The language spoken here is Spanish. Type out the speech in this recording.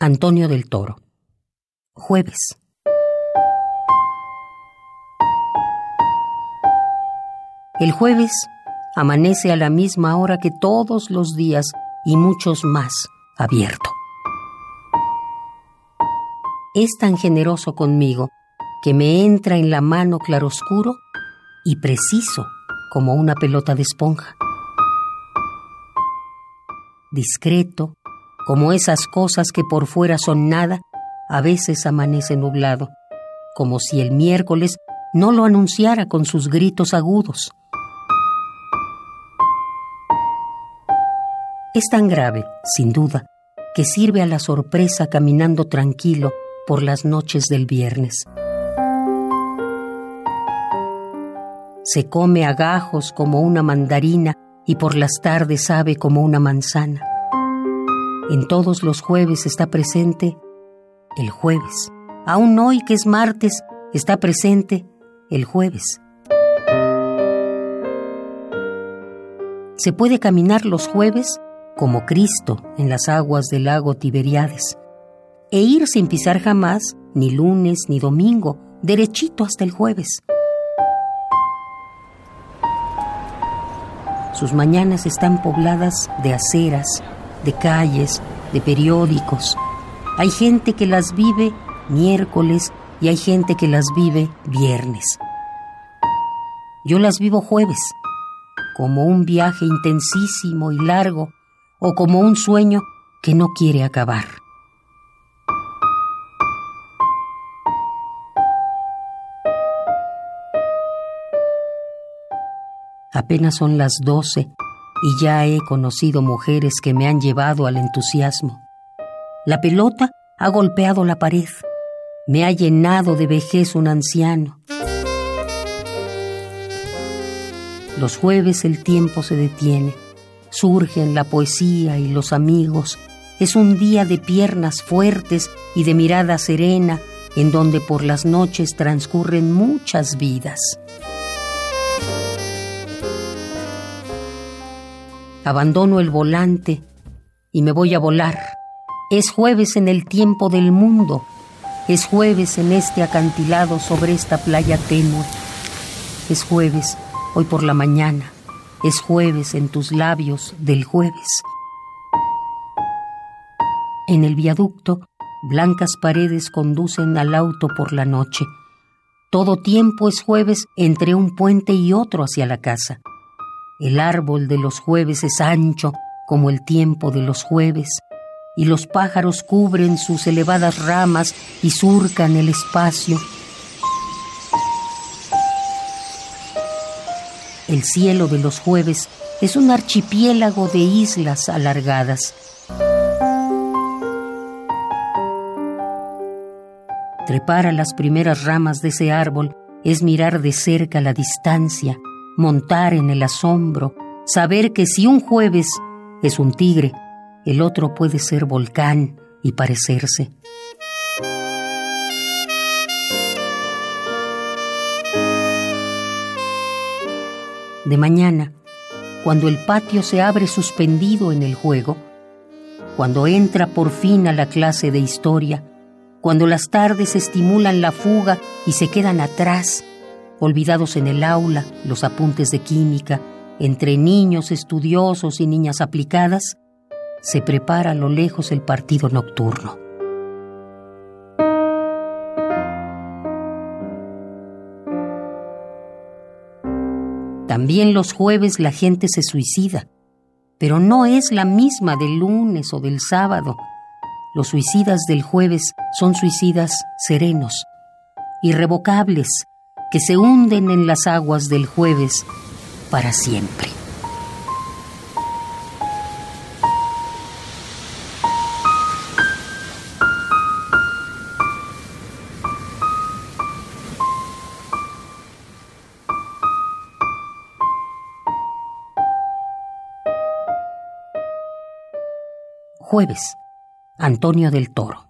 Antonio del Toro. Jueves. El jueves amanece a la misma hora que todos los días y muchos más abierto. Es tan generoso conmigo que me entra en la mano claroscuro y preciso como una pelota de esponja. Discreto, como esas cosas que por fuera son nada, a veces amanece nublado, como si el miércoles no lo anunciara con sus gritos agudos. Es tan grave, sin duda, que sirve a la sorpresa caminando tranquilo por las noches del viernes. Se come a gajos como una mandarina y por las tardes sabe como una manzana. En todos los jueves está presente el jueves. Aún hoy que es martes está presente el jueves. Se puede caminar los jueves como Cristo en las aguas del lago Tiberiades e ir sin pisar jamás ni lunes ni domingo, derechito hasta el jueves. Sus mañanas están pobladas de aceras, de calles, de periódicos. Hay gente que las vive miércoles y hay gente que las vive viernes. Yo las vivo jueves, como un viaje intensísimo y largo o como un sueño que no quiere acabar. Apenas son las doce y ya he conocido mujeres que me han llevado al entusiasmo. La pelota ha golpeado la pared, me ha llenado de vejez un anciano. Los jueves el tiempo se detiene, surgen la poesía y los amigos. Es un día de piernas fuertes y de mirada serena, en donde por las noches transcurren muchas vidas. Abandono el volante y me voy a volar. Es jueves en el tiempo del mundo. Es jueves en este acantilado sobre esta playa tenue. Es jueves hoy por la mañana. Es jueves en tus labios del jueves. En el viaducto, blancas paredes conducen al auto por la noche. Todo tiempo es jueves entre un puente y otro hacia la casa. El árbol de los jueves es ancho como el tiempo de los jueves, y los pájaros cubren sus elevadas ramas y surcan el espacio. El cielo de los jueves es un archipiélago de islas alargadas. Trepar a las primeras ramas de ese árbol es mirar de cerca la distancia montar en el asombro, saber que si un jueves es un tigre, el otro puede ser volcán y parecerse. De mañana, cuando el patio se abre suspendido en el juego, cuando entra por fin a la clase de historia, cuando las tardes estimulan la fuga y se quedan atrás, olvidados en el aula los apuntes de química, entre niños estudiosos y niñas aplicadas, se prepara a lo lejos el partido nocturno. También los jueves la gente se suicida, pero no es la misma del lunes o del sábado. Los suicidas del jueves son suicidas serenos, irrevocables, que se hunden en las aguas del jueves para siempre. Jueves. Antonio del Toro.